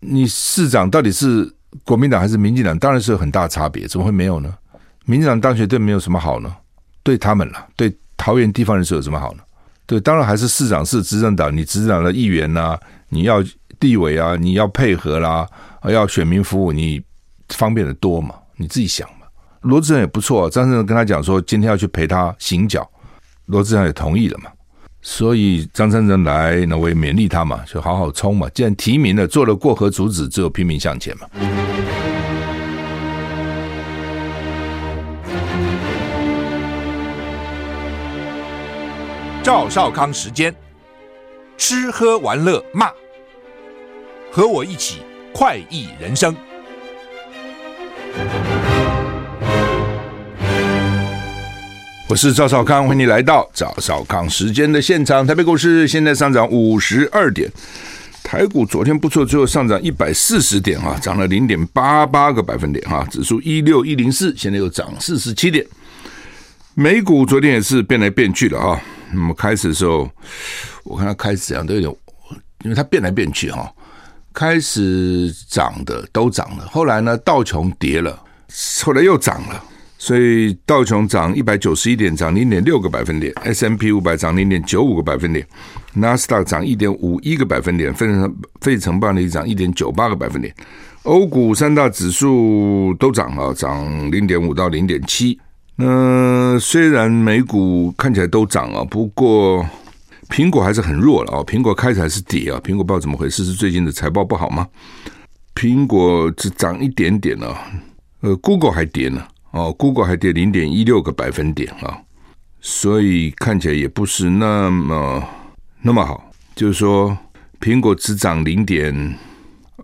你市长到底是国民党还是民进党？当然是有很大差别，怎么会没有呢？民进党当选对没有什么好呢？对他们了，对桃园地方人士有什么好呢？对，当然还是市长是执政党，你执政党的议员呐、你要地委啊，你要配合啦，要选民服务，你方便的多嘛？你自己想嘛。罗志祥也不错，张善政跟他讲说，今天要去陪他行脚，罗志祥也同意了嘛。所以张善政来，那我也勉励他嘛，就好好冲嘛。既然提名了，做了过河卒子，只有拼命向前嘛。赵少康时间，吃喝玩乐骂，和我一起快意人生。我是赵少康，欢迎你来到赵少康时间的现场。台北股市现在上涨五十二点，台股昨天不错，最后上涨一百四十点啊，涨了零点八八个百分点哈，指数一六一零四，现在又涨四十七点。美股昨天也是变来变去了啊。那么开始的时候，我看它开始涨都有，因为它变来变去哈。开始涨的都涨了，后来呢道琼跌了，后来又涨了，所以道琼涨一百九十一点，涨零点六个百分点；S M P 五百涨零点九五个百分点；纳斯达克涨一点五一个百分点；费城费城半导涨一点九八个百分点；欧股三大指数都涨啊，涨零点五到零点七。那虽然美股看起来都涨啊，不过苹果还是很弱了啊。苹果开始还是跌啊，苹果不知道怎么回事，是最近的财报不好吗？苹果只涨一点点了，呃，Google 还跌呢，哦，Google 还跌零点一六个百分点啊，所以看起来也不是那么那么好。就是说，苹果只涨零点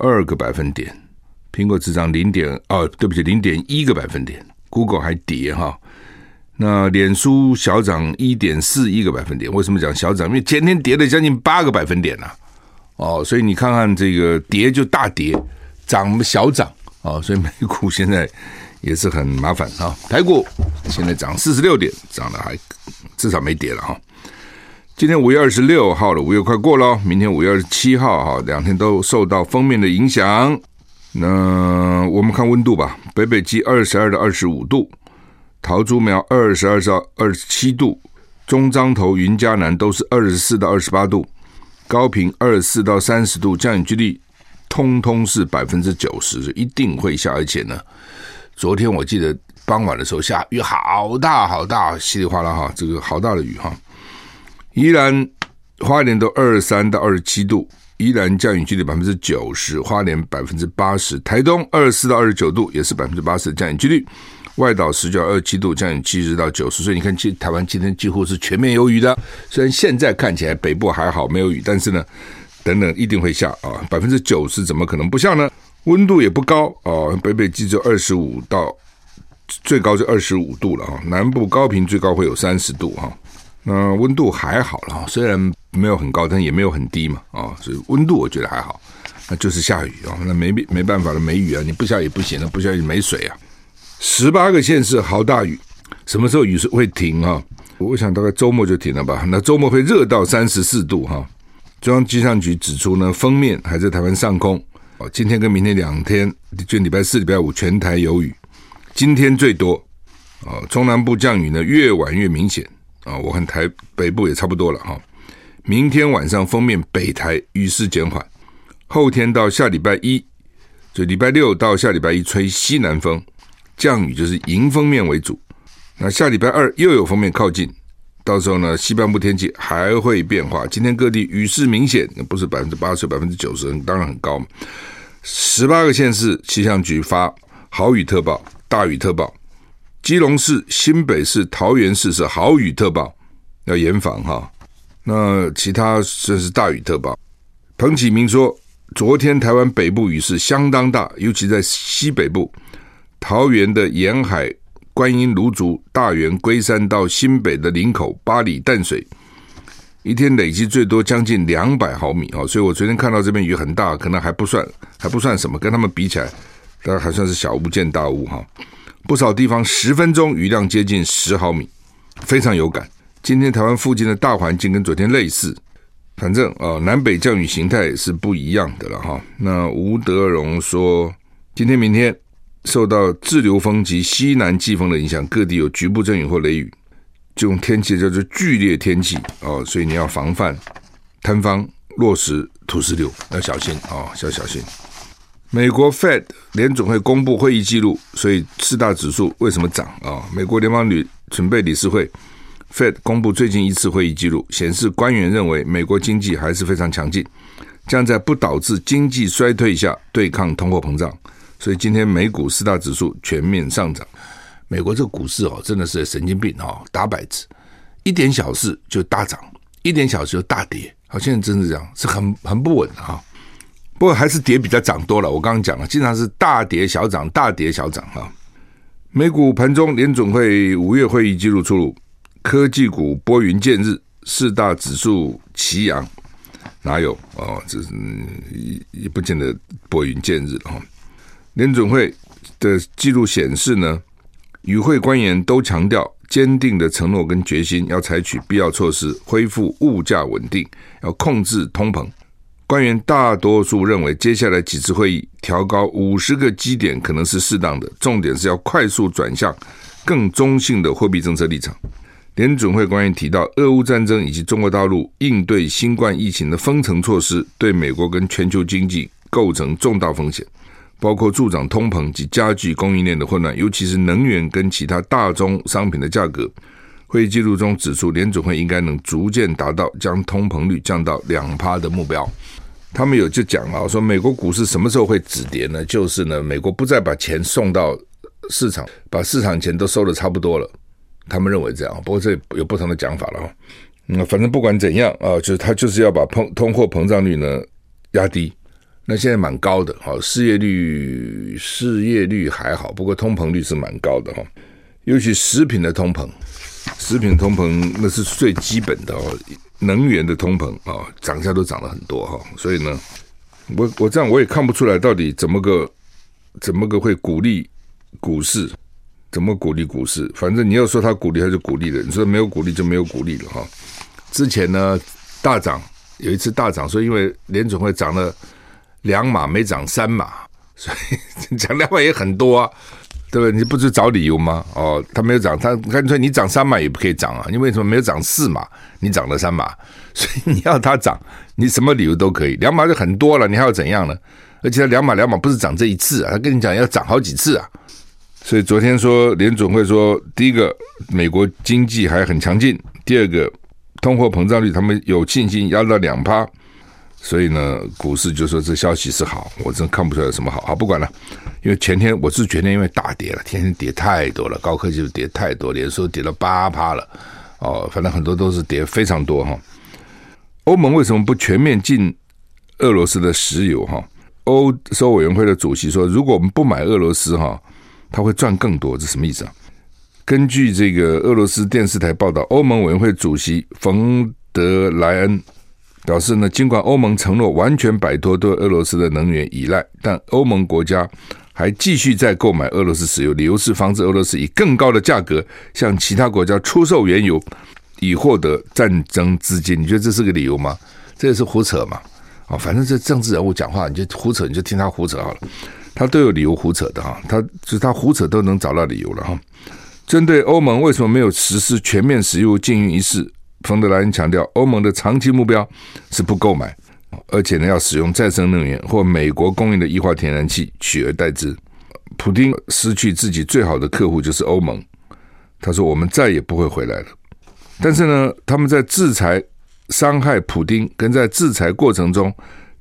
二个百分点，苹果只涨零点哦，对不起，零点一个百分点，Google 还跌哈。那脸书小涨一点四一个百分点，为什么讲小涨？因为前天跌了将近八个百分点呐、啊，哦，所以你看看这个跌就大跌，涨小涨哦，所以美股现在也是很麻烦啊。台股现在涨四十六点，涨得还至少没跌了哈。今天五月二十六号了，五月快过了，明天五月二十七号哈，两天都受到封面的影响。那我们看温度吧，北北基二十二到二十五度。桃竹苗二十二到二十七度，中彰投、云嘉南都是二十四到二十八度，高屏二十四到三十度，降雨几率通通是百分之九十，一定会下。而且呢，昨天我记得傍晚的时候下雨好大好大，稀里哗啦哈，这个好大的雨哈。宜兰花莲都二十三到二十七度，宜兰降雨几率百分之九十，花莲百分之八十，台东二十四到二十九度，也是百分之八十的降雨几率。外岛十九二七度，降雨七十到九十，所以你看，其实台湾今天几乎是全面有雨的。虽然现在看起来北部还好没有雨，但是呢，等等一定会下啊，百分之九十怎么可能不下呢？温度也不高啊，北北基就二十五到最高就二十五度了哈，南部高屏最高会有三十度哈。那温度还好了，虽然没有很高，但也没有很低嘛啊，所以温度我觉得还好。那就是下雨啊，那没没办法了，没雨啊，你不下也不行了，不下雨没水啊。十八个县市豪大雨，什么时候雨是会停啊？我想大概周末就停了吧。那周末会热到三十四度哈。中央气象局指出呢，锋面还在台湾上空。哦，今天跟明天两天，就礼拜四、礼拜五全台有雨。今天最多啊，中南部降雨呢越晚越明显啊。我看台北部也差不多了哈。明天晚上封面北台雨势减缓，后天到下礼拜一，就礼拜六到下礼拜一吹西南风。降雨就是迎锋面为主，那下礼拜二又有封面靠近，到时候呢，西半部天气还会变化。今天各地雨势明显，不是百分之八十、百分之九十，当然很高。十八个县市气象局发豪雨特报、大雨特报，基隆市、新北市、桃园市是豪雨特报，要严防哈。那其他这是大雨特报。彭启明说，昨天台湾北部雨势相当大，尤其在西北部。桃园的沿海、观音、芦竹、大园、龟山到新北的林口、八里、淡水，一天累积最多将近两百毫米啊！所以我昨天看到这边雨很大，可能还不算还不算什么，跟他们比起来，大概还算是小巫见大巫哈。不少地方十分钟雨量接近十毫米，非常有感。今天台湾附近的大环境跟昨天类似，反正哦，南北降雨形态是不一样的了哈。那吴德荣说，今天明天受到滞留风及西南季风的影响，各地有局部阵雨或雷雨，这种天气叫做剧烈天气哦，所以你要防范坍方、落石、土石流，要小心哦，要小心。美国 Fed 联总会公布会议记录，所以四大指数为什么涨啊？美国联邦理准备理事会 Fed 公布最近一次会议记录，显示官员认为美国经济还是非常强劲，将在不导致经济衰退下对抗通货膨胀。所以今天美股四大指数全面上涨。美国这个股市哦，真的是神经病哦，打摆子，一点小事就大涨，一点小事就大跌。好，现在真是这样，是很很不稳的哈。不过还是跌比较涨多了。我刚刚讲了，经常是大跌小涨，大跌小涨哈。美股盘中联准会五月会议记录出炉，科技股拨云见日，四大指数齐扬，哪有哦？这是也不见得拨云见日哈。联准会的记录显示呢，与会官员都强调坚定的承诺跟决心，要采取必要措施恢复物价稳定，要控制通膨。官员大多数认为，接下来几次会议调高五十个基点可能是适当的，重点是要快速转向更中性的货币政策立场。联准会官员提到，俄乌战争以及中国大陆应对新冠疫情的封城措施，对美国跟全球经济构成重大风险，包括助长通膨及加剧供应链的混乱，尤其是能源跟其他大宗商品的价格。会议记录中指出，联准会应该能逐渐达到将通膨率降到两趴的目标。他们有就讲了，说美国股市什么时候会止跌呢？就是呢，美国不再把钱送到市场，把市场钱都收的差不多了。他们认为这样，不过这有不同的讲法了。那反正不管怎样啊，就是他就是要把通通货膨胀率呢压低。那现在蛮高的，哈，失业率失业率还好，不过通膨率是蛮高的哈，尤其食品的通膨。食品通膨那是最基本的哦，能源的通膨啊，涨价都涨了很多哈，所以呢，我我这样我也看不出来到底怎么个怎么个会鼓励股市，怎么鼓励股市？反正你要说他鼓励，他就鼓励了；你说没有鼓励，就没有鼓励了哈。之前呢大涨，有一次大涨，所以因为联准会涨了两码，没涨三码，所以涨两码也很多啊。对不对？你不是找理由吗？哦，他没有涨，他干脆你涨三码也不可以涨啊！你为什么没有涨四码？你涨了三码，所以你要他涨，你什么理由都可以。两码就很多了，你还要怎样呢？而且他两码两码不是涨这一次啊，他跟你讲要涨好几次啊。所以昨天说联总会说，第一个美国经济还很强劲，第二个通货膨胀率他们有信心压到两趴。所以呢，股市就说这消息是好，我真看不出来有什么好。好，不管了，因为前天我是觉得因为大跌了，天天跌太多了，高科技就跌太多，连说跌了八趴了，哦，反正很多都是跌非常多哈。欧盟为什么不全面禁俄罗斯的石油哈？欧洲委员会的主席说，如果我们不买俄罗斯哈，他会赚更多，这什么意思啊？根据这个俄罗斯电视台报道，欧盟委员会主席冯德莱恩。表示呢，尽管欧盟承诺完全摆脱对俄罗斯的能源依赖，但欧盟国家还继续在购买俄罗斯石油，理由是防止俄罗斯以更高的价格向其他国家出售原油，以获得战争资金。你觉得这是个理由吗？这也是胡扯嘛！啊，反正这政治人物讲话，你就胡扯，你就听他胡扯好了。他都有理由胡扯的哈，他就是他胡扯都能找到理由了哈。针对欧盟为什么没有实施全面石油禁运一事？冯德莱恩强调，欧盟的长期目标是不购买，而且呢要使用再生能源或美国供应的液化天然气取而代之。普丁失去自己最好的客户就是欧盟，他说我们再也不会回来了。但是呢，他们在制裁伤害普丁，跟在制裁过程中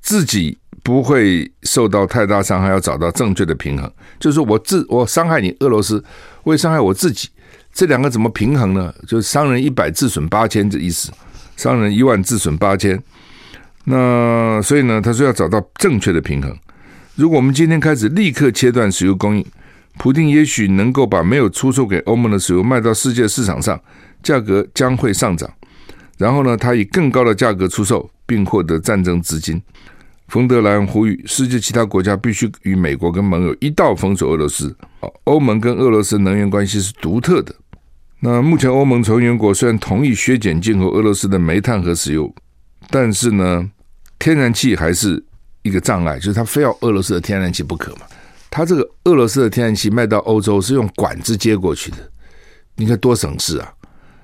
自己不会受到太大伤害，要找到正确的平衡，就是说我自我伤害你俄罗斯，我也伤害我自己。这两个怎么平衡呢？就是商人一百自损八千的意思，商人一万自损八千。那所以呢，他说要找到正确的平衡。如果我们今天开始立刻切断石油供应，普丁也许能够把没有出售给欧盟的石油卖到世界市场上，价格将会上涨。然后呢，他以更高的价格出售，并获得战争资金。冯德莱恩呼吁世界其他国家必须与美国跟盟友一道封锁俄罗斯。欧盟跟俄罗斯能源关系是独特的。那目前欧盟成员国虽然同意削减进口俄罗斯的煤炭和石油，但是呢，天然气还是一个障碍，就是他非要俄罗斯的天然气不可嘛。他这个俄罗斯的天然气卖到欧洲是用管子接过去的，你看多省事啊！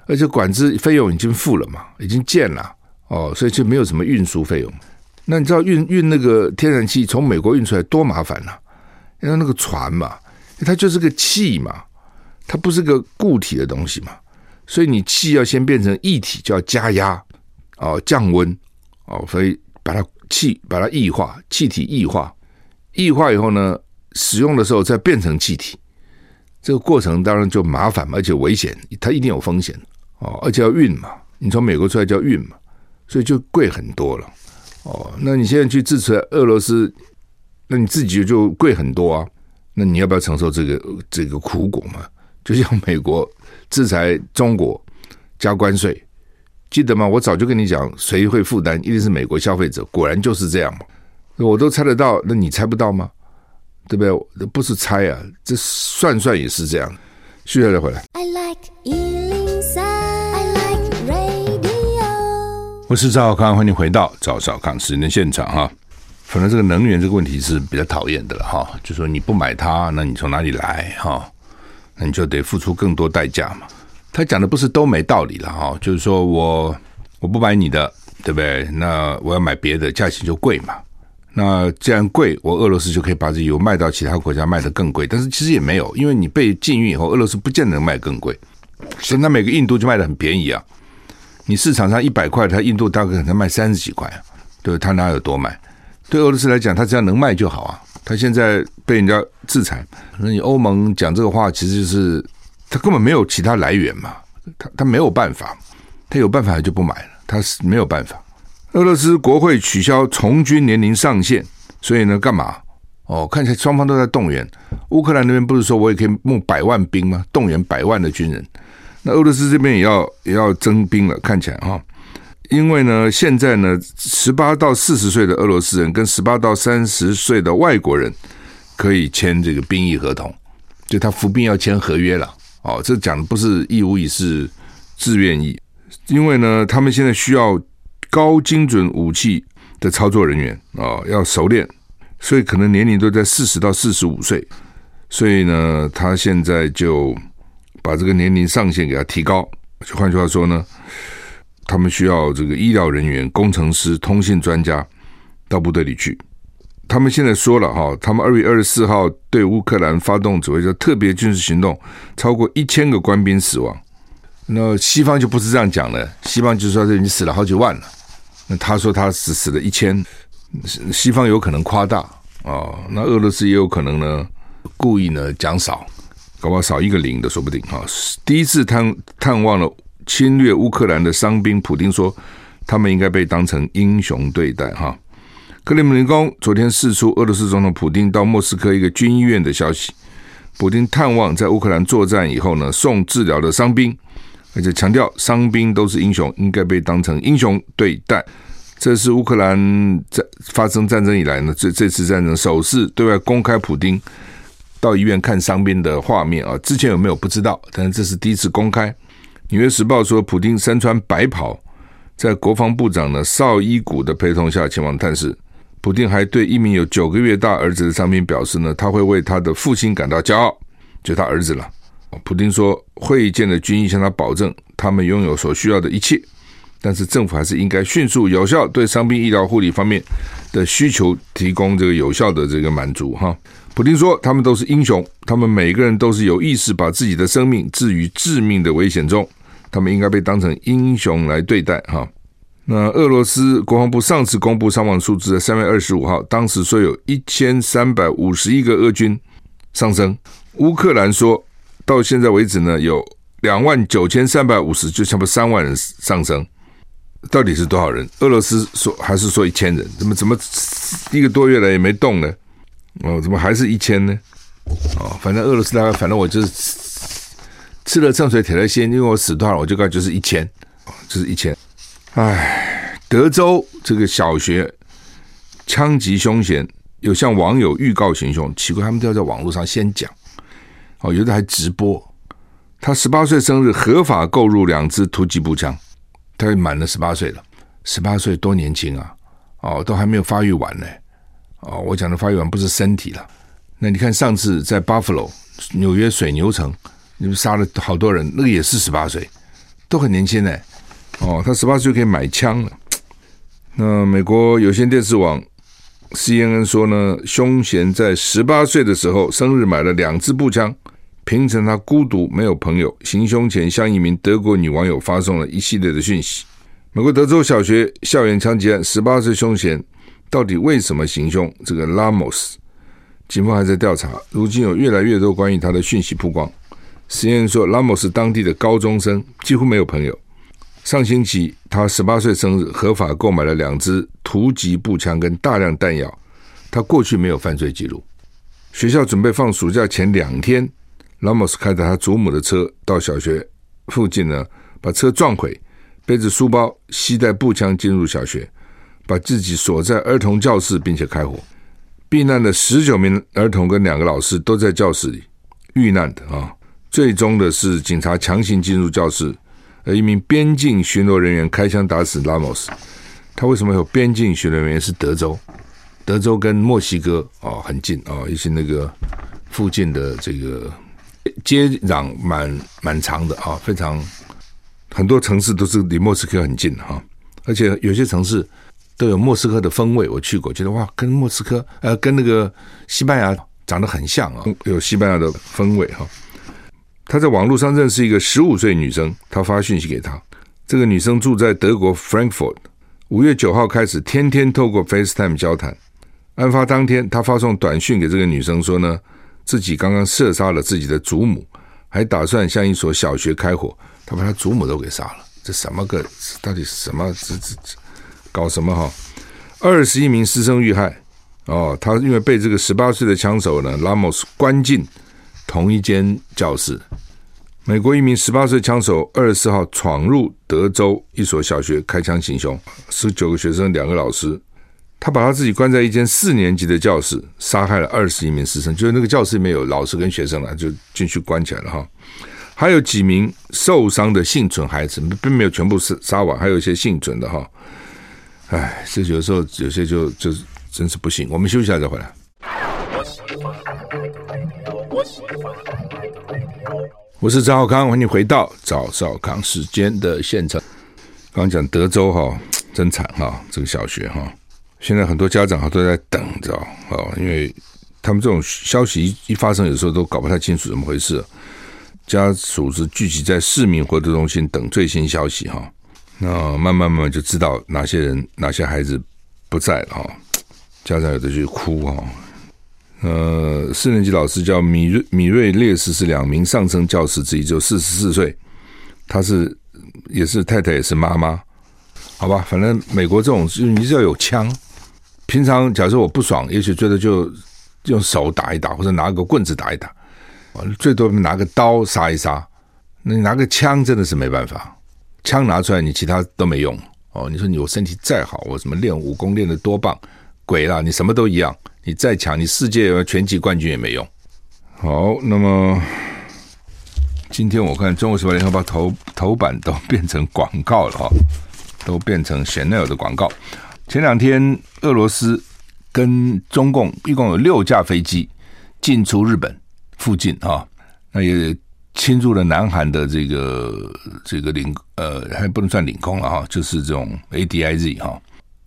而且管子费用已经付了嘛，已经建了哦，所以就没有什么运输费用。那你知道运运那个天然气从美国运出来多麻烦呐、因为那个船嘛，它就是个气嘛，它不是个固体的东西嘛，所以你气要先变成液体，就要加压哦，降温哦，所以把它气把它液化，气体液化，液化以后呢？使用的时候再变成气体，这个过程当然就麻烦嘛，而且危险，它一定有风险哦，而且要运嘛，你从美国出来就要运嘛，所以就贵很多了哦。那你现在去制裁俄罗斯，那你自己就贵很多啊。那你要不要承受这个这个苦果嘛？就像美国制裁中国加关税，记得吗？我早就跟你讲，谁会负担？一定是美国消费者。果然就是这样嘛，我都猜得到，那你猜不到吗？对不对？不是猜啊，这算算也是这样。续下再回来。I like 103, I like radio。我是赵少康，欢迎回到赵少康时间的现场哈。反正这个能源这个问题是比较讨厌的了哈，就说你不买它，那你从哪里来哈？你就得付出更多代价嘛。他讲的不是都没道理了哈，就是说我我不买你的，对不对？那我要买别的，价钱就贵嘛。那既然贵，我俄罗斯就可以把这油卖到其他国家卖得更贵。但是其实也没有，因为你被禁运以后，俄罗斯不见得能卖更贵。所以那每个印度就卖得很便宜啊。你市场上一百块，它印度大概可能卖三十几块。对，它哪有多卖？对俄罗斯来讲，它只要能卖就好啊。他现在被人家制裁，那你欧盟讲这个话，其实就是他根本没有其他来源嘛。他他没有办法，他有办法就不买了，他是没有办法。俄罗斯国会取消从军年龄上限，所以呢，干嘛？哦，看起来双方都在动员。乌克兰那边不是说我也可以募百万兵吗？动员百万的军人。那俄罗斯这边也要也要征兵了，看起来哈。因为呢，现在呢，十八到四十岁的俄罗斯人跟十八到三十岁的外国人可以签这个兵役合同，就他服兵要签合约了。哦，这讲的不是义务役，是自愿役。因为呢，他们现在需要。高精准武器的操作人员啊、哦，要熟练，所以可能年龄都在四十到四十五岁，所以呢，他现在就把这个年龄上限给他提高。就换句话说呢，他们需要这个医疗人员、工程师、通信专家到部队里去。他们现在说了哈，他们二月二十四号对乌克兰发动所谓的特别军事行动，超过一千个官兵死亡。那西方就不是这样讲了，西方就说这已经死了好几万了。那他说他只死了一千，西方有可能夸大啊、那俄罗斯也有可能呢故意呢讲少，搞不好少一个零的说不定哈、第一次探探望了侵略乌克兰的伤兵，普丁说他们应该被当成英雄对待哈。克里姆林宫昨天释出俄罗斯总统普丁到莫斯科一个军医院的消息，普丁探望在乌克兰作战以后呢送治疗的伤兵。而且强调伤兵都是英雄，应该被当成英雄对待。这是乌克兰在发生战争以来呢，这这次战争首次对外公开普丁到医院看伤兵的画面啊！之前有没有不知道，但是这是第一次公开。《纽约时报》说，普丁身穿白袍，在国防部长呢绍伊古的陪同下前往探视。普丁还对一名有九个月大儿子的伤兵表示呢，他会为他的父亲感到骄傲，就他儿子了。普丁说，会见的军医向他保证，他们拥有所需要的一切，但是政府还是应该迅速有效对伤兵医疗护理方面的需求提供这个有效的这个满足。哈，普丁说，他们都是英雄，他们每个人都是有意识把自己的生命置于致命的危险中，他们应该被当成英雄来对待。哈，那俄罗斯国防部上次公布伤亡数字在三月二十五号，当时说有一千三百五十一个俄军丧生，乌克兰说。到现在为止呢，有两万九千三百五十，就差不多三万人丧生。到底是多少人？俄罗斯说还是说一千人？怎么怎么一个多月了也没动呢？哦，怎么还是一千呢？哦，反正俄罗斯大概，反正我就是吃了秤水铁了心，因为我死多少我就告就是一千，就是一千。唉，德州这个小学枪击凶嫌，有向网友预告行凶，奇怪，他们都要在网络上先讲。哦，有的还直播。他十八岁生日，合法购入两支突击步枪，他满了十八岁了。十八岁多年轻啊！哦，都还没有发育完呢。哦，我讲的发育完不是身体了。那你看上次在 Buffalo 纽约水牛城，你们杀了好多人，那个也是十八岁，都很年轻呢。哦，他十八岁就可以买枪了。那美国有线电视网 CNN 说呢，凶嫌在十八岁的时候生日买了两支步枪。平成他孤独没有朋友，行凶前向一名德国女网友发送了一系列的讯息。美国德州小学校园枪击案，十八岁凶嫌到底为什么行凶？这个拉莫斯，警方还在调查。如今有越来越多关于他的讯息曝光。实验说，拉莫斯当地的高中生，几乎没有朋友。上星期他十八岁生日，合法购买了两支突击步枪跟大量弹药。他过去没有犯罪记录。学校准备放暑假前两天。拉莫斯开着他祖母的车到小学附近呢，把车撞毁，背着书包，携带步枪进入小学，把自己锁在儿童教室，并且开火。避难的十九名儿童跟两个老师都在教室里遇难的啊。最终的是警察强行进入教室，而一名边境巡逻人员开枪打死拉莫斯。他为什么有边境巡逻人员？是德州，德州跟墨西哥哦很近哦，一些那个附近的这个。接壤蛮蛮长的啊，非常很多城市都是离莫斯科很近哈，而且有些城市都有莫斯科的风味。我去过，觉得哇，跟莫斯科呃，跟那个西班牙长得很像啊，有西班牙的风味哈。他在网络上认识一个十五岁女生，他发讯息给她。这个女生住在德国 Frankfurt，五月九号开始天天透过 FaceTime 交谈。案发当天，他发送短讯给这个女生说呢。自己刚刚射杀了自己的祖母，还打算向一所小学开火。他把他祖母都给杀了，这什么个？到底什么？这这这搞什么哈？二十一名师生遇害哦。他因为被这个十八岁的枪手呢，拉莫斯关进同一间教室。美国一名十八岁枪手二十四号闯入德州一所小学开枪行凶，十九个学生，两个老师。他把他自己关在一间四年级的教室，杀害了二十一名师生。就是那个教室里面有老师跟学生了，就进去关起来了哈。还有几名受伤的幸存孩子，并没有全部杀杀完，还有一些幸存的哈。哎，这有时候有些就就真是不行。我们休息一下再回来。我是赵少康，欢迎回到赵少康时间的现场。刚刚讲德州哈，真惨哈，这个小学哈。现在很多家长都在等着哦，因为他们这种消息一一发生，有时候都搞不太清楚怎么回事。家属是聚集在市民活动中心等最新消息哈，那慢慢慢慢就知道哪些人哪些孩子不在了哈。家长有的就哭哈。呃，四年级老师叫米瑞米瑞烈士，是两名上层教师之一，就四十四岁，他是也是太太也是妈妈，好吧，反正美国这种就你只要有枪。平常假设我不爽，也许觉得就用手打一打，或者拿个棍子打一打，最多拿个刀杀一杀。那你拿个枪真的是没办法，枪拿出来你其他都没用哦。你说你我身体再好，我什么练武功练得多棒，鬼啦，你什么都一样。你再强，你世界拳击冠军也没用。好，那么今天我看《中国时报》联合报头头版都变成广告了哈，都变成 Chanel 的广告。前两天，俄罗斯跟中共一共有六架飞机进出日本附近啊，那也侵入了南韩的这个这个领呃，还不能算领空了哈，就是这种 ADIZ 哈，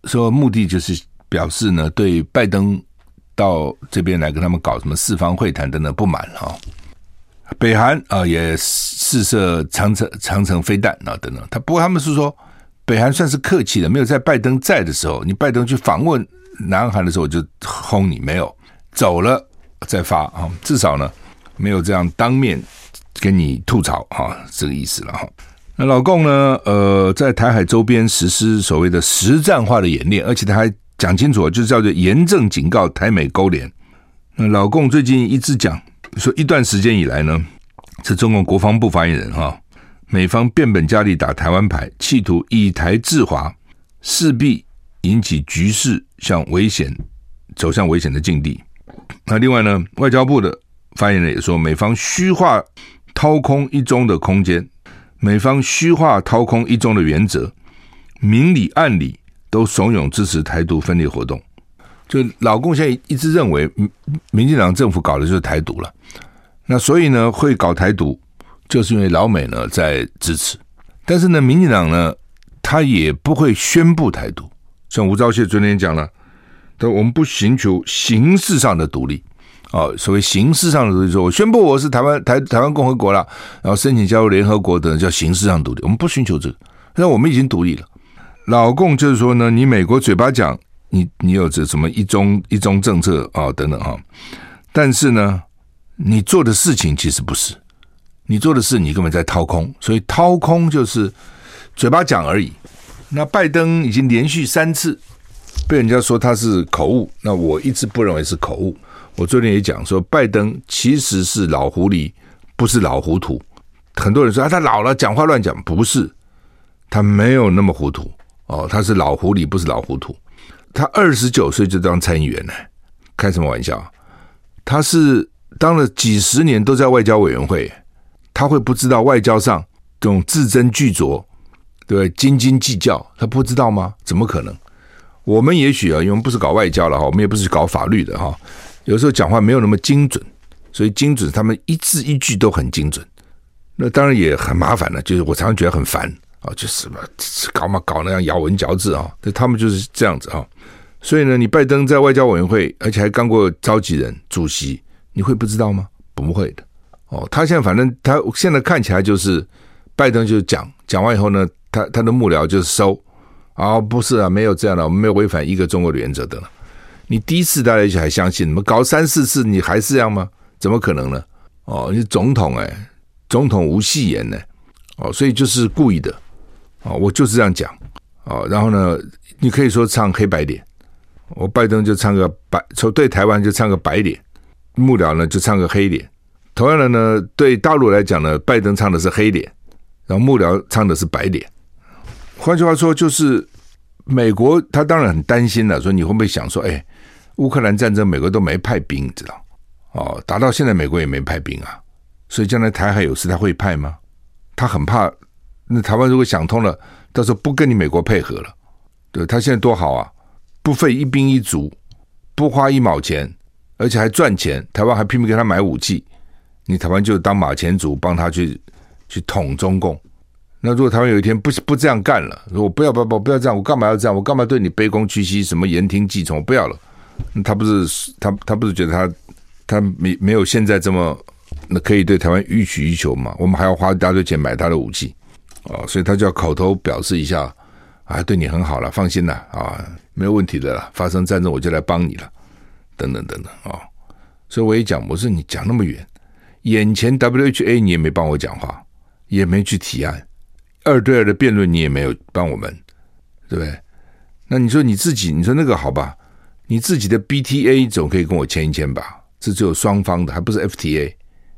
说目的就是表示呢，对拜登到这边来跟他们搞什么四方会谈等等不满哈。北韩啊也试射长城长城飞弹啊等等，他不过他们是说。北韩算是客气的，没有在拜登在的时候，你拜登去访问南韩的时候，就轰你；没有走了再发啊，至少呢没有这样当面跟你吐槽哈，这个意思了哈。那老共呢，呃，在台海周边实施所谓的实战化的演练，而且他还讲清楚，就是叫做严正警告台美勾连。那老共最近一直讲说，一段时间以来呢，是中共国防部发言人哈。美方变本加厉打台湾牌，企图以台制华，势必引起局势向危险走向危险的境地。那另外呢，外交部的发言人也说，美方虚化掏空一中的空间，美方虚化掏空一中的原则，明里暗里都怂恿支持台独分裂活动。就老共现在一直认为，民进党政府搞的就是台独了。那所以呢，会搞台独，就是因为老美呢在支持。但是呢，民进党呢，他也不会宣布台独。像吴钊燮昨天讲了，他说我们不寻求形式上的独立。哦，所谓形式上的独立，说我宣布我是台湾台台湾共和国了，然后申请加入联合国的叫形式上独立。我们不寻求这个，那我们已经独立了。老共就是说呢，你美国嘴巴讲你你有这什么一中一中政策啊、等等哈，但是呢，你做的事情其实不是，你做的事你根本在掏空，所以掏空就是嘴巴讲而已。那拜登已经连续三次被人家说他是口误，那我一直不认为是口误。我昨天也讲说，拜登其实是老狐狸，不是老糊涂。很多人说啊，他老了，讲话乱讲，不是，他没有那么糊涂哦，他是老狐狸，不是老糊涂。他二十九岁就当参议员呢，开什么玩笑？他是当了几十年都在外交委员会，他会不知道外交上这种字斟句酌，对？斤斤计较，他不知道吗？怎么可能？我们也许啊，因为不是搞外交了哈，我们也不是搞法律的哈。有时候讲话没有那么精准，所以精准他们一字一句都很精准，那当然也很麻烦了。就是我常常觉得很烦啊，就是嘛搞嘛搞那样咬文嚼字啊，他们就是这样子啊。所以呢，你拜登在外交委员会，而且还当过召集人、主席，你会不知道吗？不会的哦。他现在反正他现在看起来就是拜登就讲讲完以后呢，他他的幕僚就是收啊，不是啊，没有这样的，我们没有违反一个中国的原则的。你第一次大家就还相信，怎么搞三四次你还是这样吗？怎么可能呢？哦，你总统哎，总统无戏言呢，哦，所以就是故意的，哦，我就是这样讲，哦，然后呢，你可以说唱黑白脸，我拜登就唱个白，从对台湾就唱个白脸，幕僚呢就唱个黑脸，同样的呢，对大陆来讲呢，拜登唱的是黑脸，然后幕僚唱的是白脸，换句话说就是美国他当然很担心了，说你会不会想说，哎。乌克兰战争，美国都没派兵，你知道？哦，打到现在，美国也没派兵啊。所以将来台海有事，他会派吗？他很怕。那台湾如果想通了，到时候不跟你美国配合了，对，他现在多好啊，不费一兵一卒，不花一毛钱，而且还赚钱。台湾还拼命给他买武器，你台湾就当马前卒，帮他去去捅中共。那如果台湾有一天不不这样干了，我不要不要不要这样，我干嘛要这样？我干嘛对你卑躬屈膝？什么言听计从？我不要了。他不是他他不是觉得他他没没有现在这么那可以对台湾予取予求嘛？我们还要花一大堆钱买他的武器哦，所以他就要口头表示一下啊，对你很好了，放心了啊，没有问题的了。发生战争我就来帮你了，等等等等啊。所以我也讲，我说你讲那么远，眼前 WHA 你也没帮我讲话，也没去提案，二对二的辩论你也没有帮我们，对不对？那你说你自己，你说那个好吧？你自己的 BTA 总可以跟我签一签吧？这只有双方的，还不是 FTA。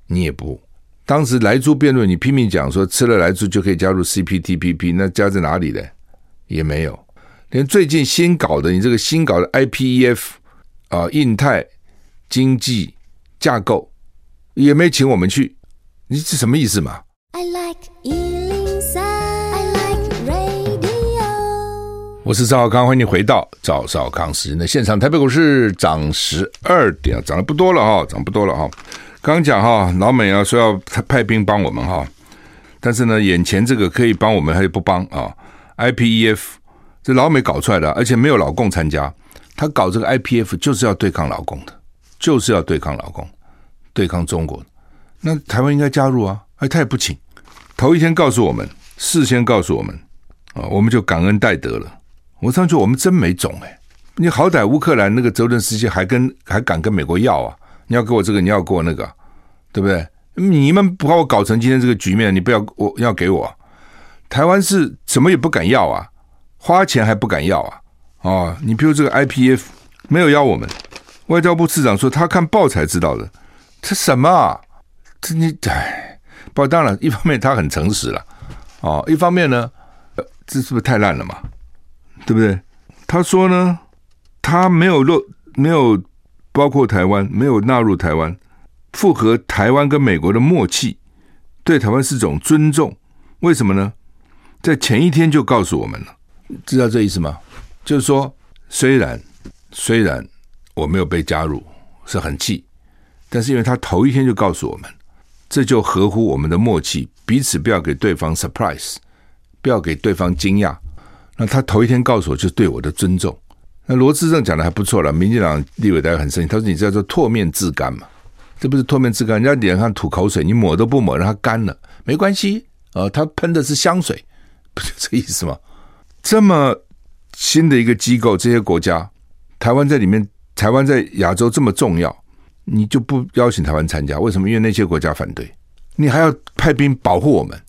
你也不，当时莱猪辩论，你拼命讲说吃了莱猪就可以加入 CPTPP，那加在哪里呢？也没有。连最近新搞的，你这个新搞的 IPEF 啊，印太经济架构也没请我们去，你是什么意思嘛？我是赵少康，欢迎你回到赵少康时间的现场。台北股市涨十二点，涨得不多了哈，涨不多了哈。刚刚讲哈，老美啊说要派兵帮我们哈，但是呢，眼前这个可以帮我们，他就不帮啊。IPEF 这老美搞出来的，而且没有老共参加，他搞这个 IPF 就是要对抗老共的，就是要对抗老共，对抗中国。那台湾应该加入啊，哎，他也不请，头一天告诉我们，事先告诉我们啊，我们就感恩戴德了。我上去，我们真没种哎！你好歹乌克兰那个泽伦斯基还跟还敢跟美国要啊？你要给我这个，你要给我那个，对不对？你们不把我搞成今天这个局面，你不要我要给我。台湾是什么也不敢要啊，花钱还不敢要啊！哦，你比如这个 IPF 没有要我们，外交部次长说他看报才知道的，这什么啊？这你哎，不当然一方面他很诚实了哦，一方面呢，呃这是不是太烂了嘛？对不对？他说呢，他没有落，没有包括台湾，没有纳入台湾，符合台湾跟美国的默契，对台湾是种尊重。为什么呢？在前一天就告诉我们了，知道这意思吗？就是说，虽然虽然我没有被加入，是很气，但是因为他头一天就告诉我们，这就合乎我们的默契，彼此不要给对方 surprise，不要给对方惊讶。那他头一天告诉我，就是对我的尊重。那罗志正讲的还不错了，民进党立委大家很生气，他说：“你这叫做唾面自干嘛？这不是唾面自干，人家脸上吐口水，你抹都不抹，让它干了，没关系啊、呃。他喷的是香水，不就这意思吗？这么新的一个机构，这些国家，台湾在里面，台湾在亚洲这么重要，你就不邀请台湾参加？为什么？因为那些国家反对，你还要派兵保护我们，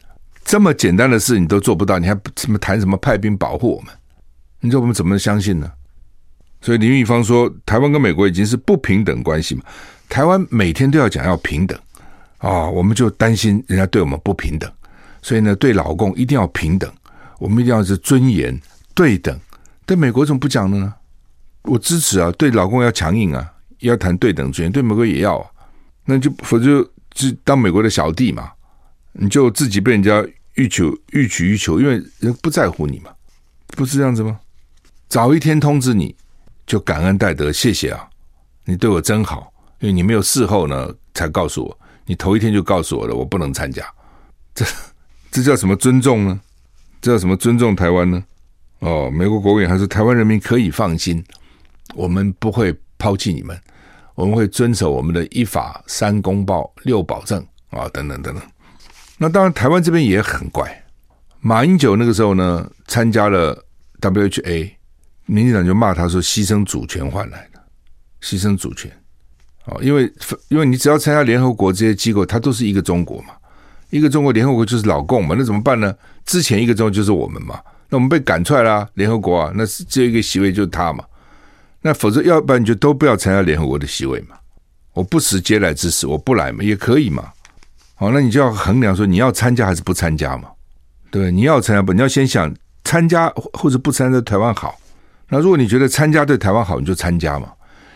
这么简单的事你都做不到，你还什么谈什么派兵保护我们？你说我们怎么相信呢？”所以林玉芳说，台湾跟美国已经是不平等关系嘛？台湾每天都要讲要平等啊、我们就担心人家对我们不平等，所以呢，对老共一定要平等，我们一定要是尊严对等。对美国怎么不讲呢？我支持啊，对老共要强硬啊，要谈对等尊严，对美国也要啊，那就否则就当美国的小弟嘛，你就自己被人家欲求欲取欲求，因为人不在乎你嘛，不是这样子吗？早一天通知你。就感恩戴德，谢谢啊！你对我真好，因为你没有事后呢才告诉我，你头一天就告诉我了，我不能参加，这这叫什么尊重呢？这叫什么尊重台湾呢？哦，美国国务院还说台湾人民可以放心，我们不会抛弃你们，我们会遵守我们的一法三公报六保证啊，等等等等。那当然，台湾这边也很怪，马英九那个时候呢参加了 WHA。民进党就骂他说：“牺牲主权换来的，牺牲主权，哦，因为因为你只要参加联合国这些机构，它都是一个中国嘛，一个中国，联合国就是老共嘛，那怎么办呢？之前一个中国就是我们嘛，那我们被赶出来了，联合国啊，那是只有一个席位就是他嘛，那否则要不然你就都不要参加联合国的席位嘛，我不食嗟来之食，我不来嘛，也可以嘛，好，那你就要衡量说你要参加还是不参加嘛，对，你要参加不？你要先想参加或者不参加台湾好。”那如果你觉得参加对台湾好，你就参加嘛；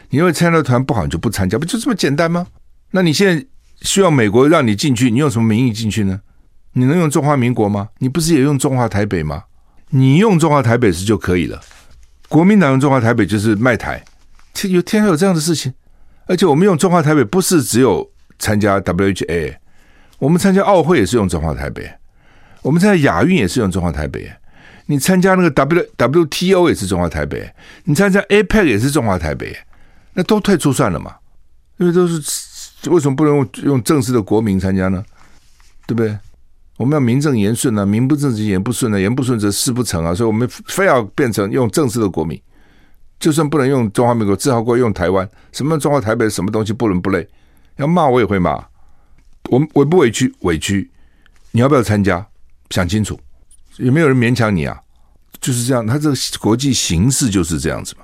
你认为参加团不好，你就不参加，不就这么简单吗？那你现在需要美国让你进去，你用什么名义进去呢？你能用中华民国吗？你不是也用中华台北吗？你用中华台北是就可以了。国民党用中华台北就是卖台，天有天还有这样的事情。而且我们用中华台北不是只有参加 WHA，我们参加奥会也是用中华台北，我们参加亚运也是用中华台北。你参加那个 W WTO 也是中华台北，你参加 APEC 也是中华台北，那都退出算了嘛？因为都是为什么不能用用正式的国名参加呢？对不对？我们要名正言顺啊，名不正则言不顺啊，言不顺则事不成啊，所以我们非要变成用正式的国名，就算不能用中华民国，至少过用台湾。什么中华台北什么东西不伦不类？要骂我也会骂，我委不委屈？委屈。你要不要参加？想清楚。有没有人勉强你啊？就是这样，他这个国际形势就是这样子嘛，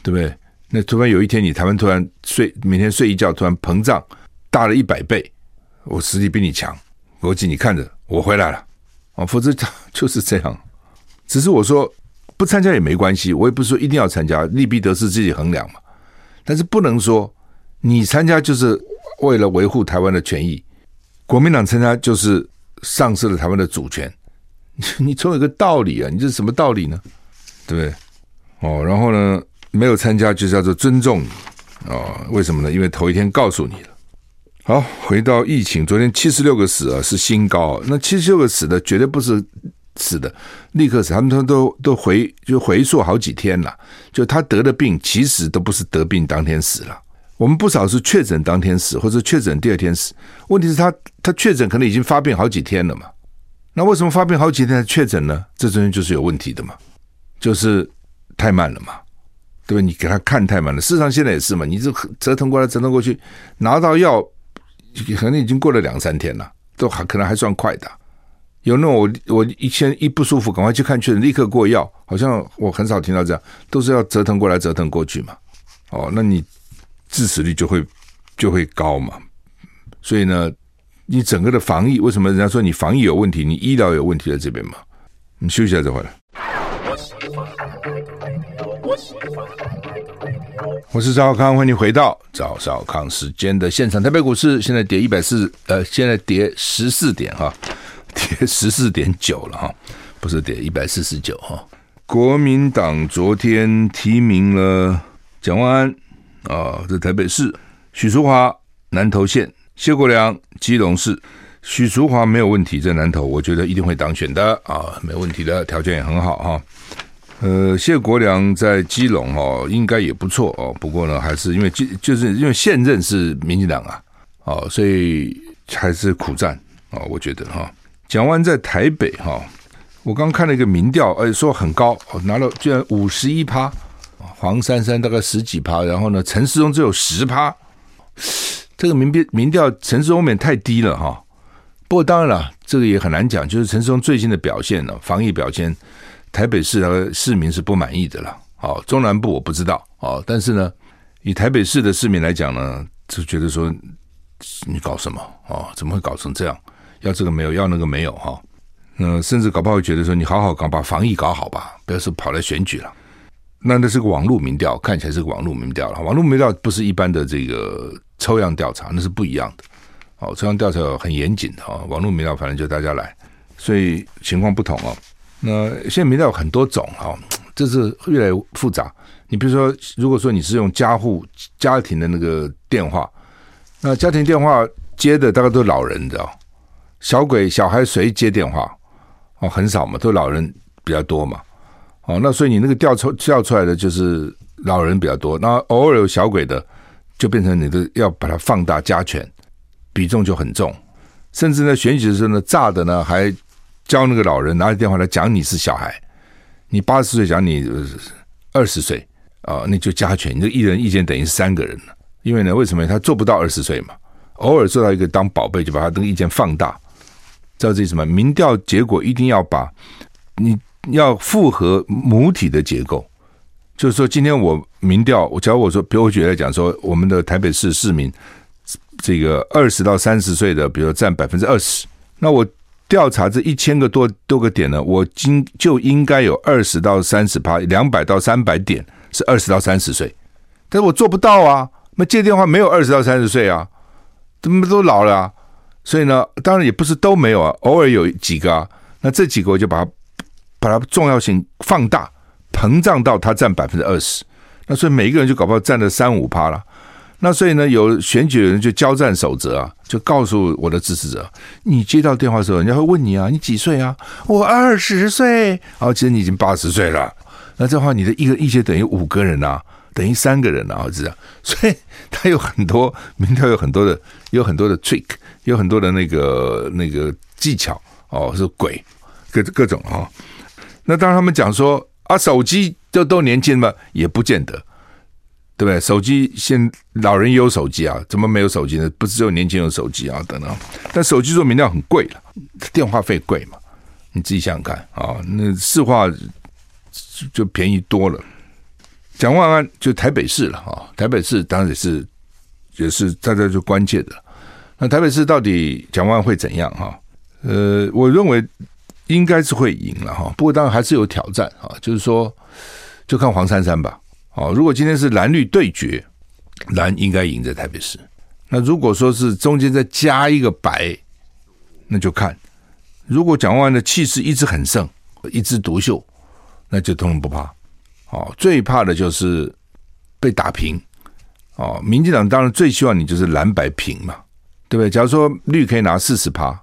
对不对？那突然有一天，你台湾突然睡，每天睡一觉，突然膨胀大了一百倍，我实力比你强，国际你看着，我回来了啊，否则就是这样。只是我说不参加也没关系，我也不是说一定要参加，利弊得失自己衡量嘛。但是不能说你参加就是为了维护台湾的权益，国民党参加就是丧失了台湾的主权。你总有个道理啊！你这是什么道理呢？对不对？哦，然后呢，没有参加就叫做尊重你哦。为什么呢？因为头一天告诉你了。好，回到疫情，昨天七十六个死啊，是新高。那七十六个死的绝对不是死的，立刻死，他们都都都回就回溯好几天了。就他得的病，其实都不是得病当天死了。我们不少是确诊当天死，或者确诊第二天死。问题是他他确诊可能已经发病好几天了嘛。那为什么发病好几天确诊呢？这中间就是有问题的嘛，就是太慢了嘛，对吧？你给他看太慢了。事实上现在也是嘛，你这折腾过来折腾过去，拿到药可能已经过了两三天了，都还可能还算快的。有那种我我一先一不舒服，赶快去看确诊，立刻过药，好像我很少听到这样，都是要折腾过来折腾过去嘛。哦，那你致死率就会就会高嘛。所以呢。你整个的防疫，为什么人家说你防疫有问题，你医疗有问题在这边嘛？你休息一下再回来。我是赵少康，欢迎回到赵少康时间的现场。台北股市现在跌一百四，呃，现在跌十四点哈，跌十四点九了哈，不是跌一百四十九哈。国民党昨天提名了蒋万安啊，在台北市；许淑华南投县；谢国良基隆市。许淑华没有问题，在南投，我觉得一定会当选的啊，没问题的，条件也很好哈。呃，谢国良在基隆哦，应该也不错哦。不过呢，还是因为就就是因为现任是民进党啊，哦，所以还是苦战啊，我觉得哈。蒋万在台北哈，我刚看了一个民调，哎，说很高，拿了居然五十一趴，黄珊珊大概十几趴，然后呢，陈时中只有十趴，这个民调民调陈时中免太低了哈。不过当然了，这个也很难讲。就是陈时中最近的表现呢，防疫表现，台北市的市民是不满意的了。好，中南部我不知道。哦，但是呢，以台北市的市民来讲呢，就觉得说你搞什么啊？怎么会搞成这样？要这个没有，要那个没有哈？那甚至搞不好会觉得说，你好好搞，把防疫搞好吧，不要说跑来选举了。那那是个网络民调，看起来是个网络民调了。网络民调不是一般的这个抽样调查，那是不一样的。哦，抽样调查很严谨的啊，网络民调反正就大家来，所以情况不同哦。那现在民调有很多种啊，这是越来越复杂。你比如说，如果说你是用家户家庭的那个电话，那家庭电话接的大概都是老人，你知道？小鬼小孩谁接电话？哦，很少嘛，都老人比较多嘛。哦，那所以你那个调出调出来的就是老人比较多，那偶尔有小鬼的，就变成你的要把它放大加权。比重就很重，甚至呢，选举的时候呢，炸的呢，还教那个老人拿着电话来讲你是小孩，你八十岁讲你二十岁啊，那就加权，你这一人意见等于三个人了。因为呢，为什么他做不到二十岁嘛？偶尔做到一个当宝贝，就把他这个意见放大，知道这是什么？民调结果一定要把你要符合母体的结构，就是说，今天我民调，我假如我说，比如我举例来讲说，我们的台北市市民。这个二十到三十岁的，比如占百分之二十，那我调查这一千个多多个点呢，我今就应该有二十到三十趴，两百到三百点是二十到三十岁，但是我做不到啊，那接电话没有二十到三十岁啊，怎么都老了啊？所以呢，当然也不是都没有啊，偶尔有几个啊，那这几个我就把它把它重要性放大，膨胀到它占百分之二十，那所以每一个人就搞不好占了三五趴了。那所以呢，有选举人就交战守则啊，就告诉我的支持者：你接到电话的时候，人家会问你啊，你几岁啊？我二十岁。哦，其实你已经八十岁了。那这话，你的一个意见等于五个人啊，等于三个人啊，这样。所以他有很多民调，有很多的，有很多的 trick，有很多的那个那个技巧哦，是鬼各各种啊、哦。那当他们讲说啊，手机就都年轻嘛，也不见得。对不对？手机现老人也有手机啊，怎么没有手机呢？不是只有年轻人有手机啊，等等。但手机做明料很贵了，电话费贵嘛？你自己想想看啊，那市话就便宜多了。蒋万安就台北市了啊，台北市当然也是也是大家就关键的。那台北市到底蒋万会怎样哈？呃，我认为应该是会赢了哈，不过当然还是有挑战啊，就是说就看黄珊珊吧。哦，如果今天是蓝绿对决，蓝应该赢在台北市。那如果说是中间再加一个白，那就看。如果蒋万的气势一直很盛，一枝独秀，那就通通不怕。哦，最怕的就是被打平。哦，民进党当然最希望你就是蓝白平嘛，对不对？假如说绿可以拿四十趴，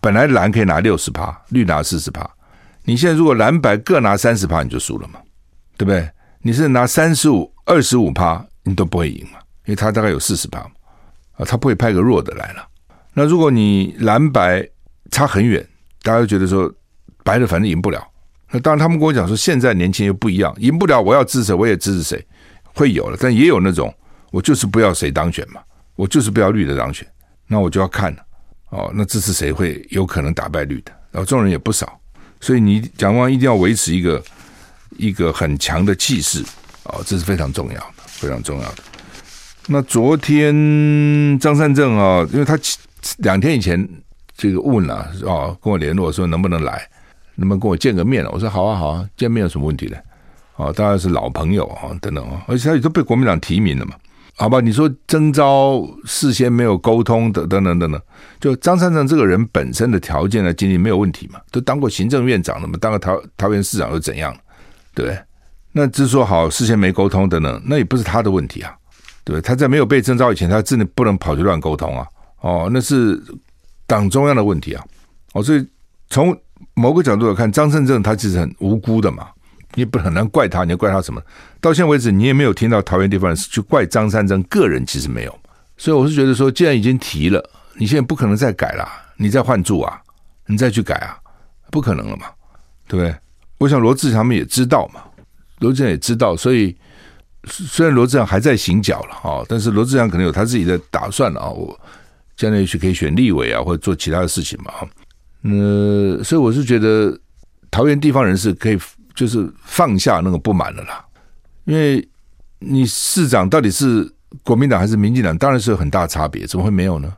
本来蓝可以拿六十趴，绿拿四十趴，你现在如果蓝白各拿三十趴，你就输了嘛，对不对？你是拿三十五、二十五趴，你都不会赢嘛？因为他大概有四十趴嘛，啊，他不会派个弱的来了。那如果你蓝白差很远，大家都觉得说白的反正赢不了。那当然，他们跟我讲说，现在年轻人又不一样，赢不了，我要支持，我也支持谁，会有了。但也有那种，我就是不要谁当选嘛，我就是不要绿的当选，那我就要看哦，那支持谁会有可能打败绿的？然后这种人也不少，所以你蒋万一定要维持一个。一个很强的气势哦，这是非常重要的，非常重要的。那昨天张善政啊，因为他两天以前这个问了啊，跟我联络说能不能来，能不能跟我见个面？我说好啊，好啊，见面有什么问题呢？哦，当然是老朋友啊，等等啊，而且他也都被国民党提名了嘛，好吧？你说征召事先没有沟通的，等等等等，就张善政这个人本身的条件呢，经历没有问题嘛，都当过行政院长了嘛，当个桃桃园市长又怎样？对，那只是说好事先没沟通的呢，那也不是他的问题啊，对，他在没有被征召以前，他真的不能跑去乱沟通啊，哦，那是党中央的问题啊，哦，所以从某个角度来看，张善政他其实很无辜的嘛，你不很难怪他，你要怪他什么？到现在为止，你也没有听到桃园地方人去怪张善政个人，其实没有，所以我是觉得说，既然已经提了，你现在不可能再改了，你再换住啊，你再去改啊，不可能了嘛，对不对？我想罗志祥他们也知道嘛，罗志祥也知道，所以虽然罗志祥还在行脚了啊，但是罗志祥可能有他自己的打算了啊，我将来也许可以选立委啊，或者做其他的事情嘛啊，呃，所以我是觉得桃园地方人士可以就是放下那个不满了啦，因为你市长到底是国民党还是民进党，当然是有很大差别，怎么会没有呢？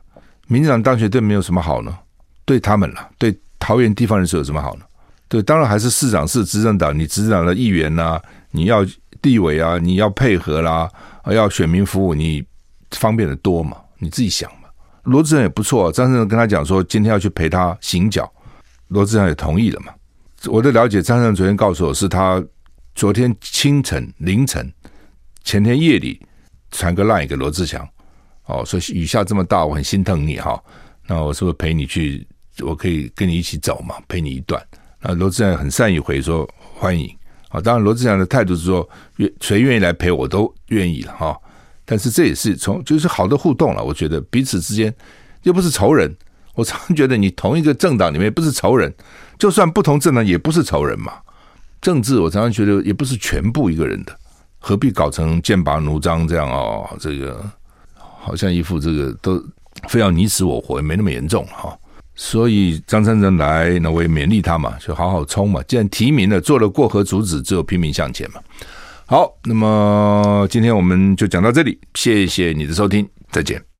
民进党当选对没有什么好呢？对他们了，对桃园地方人士有什么好呢？对，当然还是市长是执政党，你执政党的议员呐、你要地位啊，你要配合啦，要选民服务，你方便的多嘛，你自己想嘛。罗志祥也不错，张善政跟他讲说，今天要去陪他行脚，罗志祥也同意了嘛。我的了解，张善昨天告诉我是他昨天清晨凌晨，前天夜里传个 line 给罗志祥，哦，说雨下这么大，我很心疼你哈，那我是不是陪你去？我可以跟你一起走嘛，陪你一段。那，罗志祥很善意回说欢迎啊，当然罗志祥的态度是说，愿谁愿意来陪我都愿意了哈。但是这也是从就是好的互动了，我觉得彼此之间又不是仇人。我常觉得你同一个政党里面不是仇人，就算不同政党也不是仇人嘛。政治我常常觉得也不是全部一个人的，何必搞成剑拔弩张这样哦？这个好像一副这个都非要你死我活，没那么严重哈。所以张善政来，那我也勉励他嘛，就好好冲嘛。既然提名了，做了过河卒子，只有拼命向前嘛。好，那么今天我们就讲到这里，谢谢你的收听，再见。